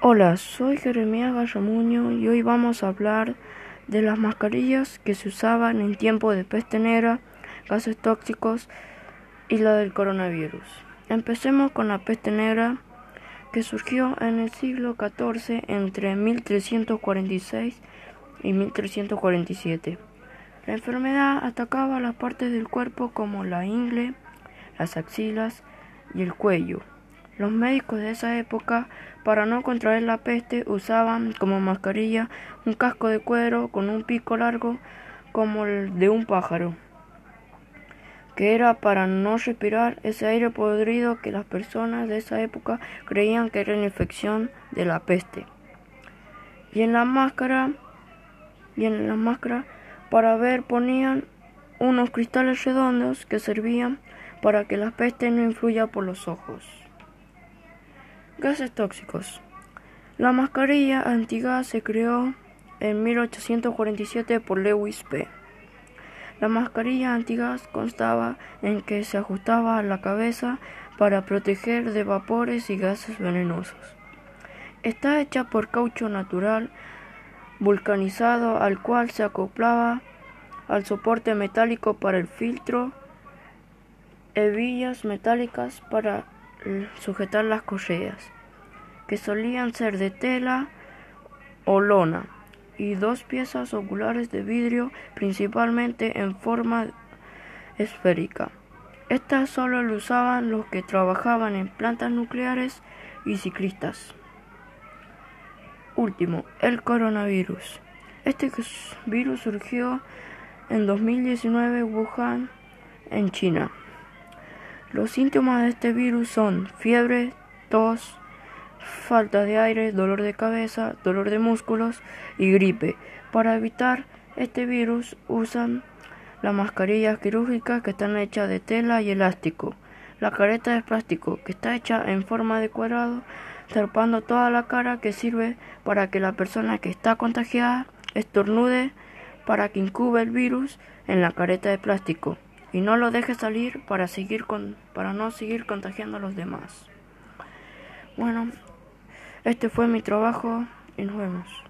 Hola, soy Jeremías Gallamuño y hoy vamos a hablar de las mascarillas que se usaban en tiempo de peste negra, gases tóxicos y la del coronavirus. Empecemos con la peste negra que surgió en el siglo XIV entre 1346 y 1347. La enfermedad atacaba las partes del cuerpo como la ingle, las axilas y el cuello. Los médicos de esa época, para no contraer la peste, usaban como mascarilla un casco de cuero con un pico largo como el de un pájaro, que era para no respirar ese aire podrido que las personas de esa época creían que era una infección de la peste. Y en la máscara, y en la máscara para ver ponían unos cristales redondos que servían para que la peste no influya por los ojos. Gases tóxicos. La mascarilla antigas se creó en 1847 por Lewis P. La mascarilla antigas constaba en que se ajustaba a la cabeza para proteger de vapores y gases venenosos. Está hecha por caucho natural vulcanizado al cual se acoplaba al soporte metálico para el filtro, hebillas metálicas para sujetar las correas, que solían ser de tela o lona, y dos piezas oculares de vidrio, principalmente en forma esférica. Estas solo lo usaban los que trabajaban en plantas nucleares y ciclistas. Último, el coronavirus. Este virus surgió en 2019 en Wuhan, en China. Los síntomas de este virus son fiebre, tos, falta de aire, dolor de cabeza, dolor de músculos y gripe. Para evitar este virus usan las mascarillas quirúrgicas que están hechas de tela y elástico. La careta de plástico que está hecha en forma de cuadrado, tapando toda la cara que sirve para que la persona que está contagiada estornude para que incube el virus en la careta de plástico y no lo deje salir para, seguir con, para no seguir contagiando a los demás. Bueno, este fue mi trabajo y nos vemos.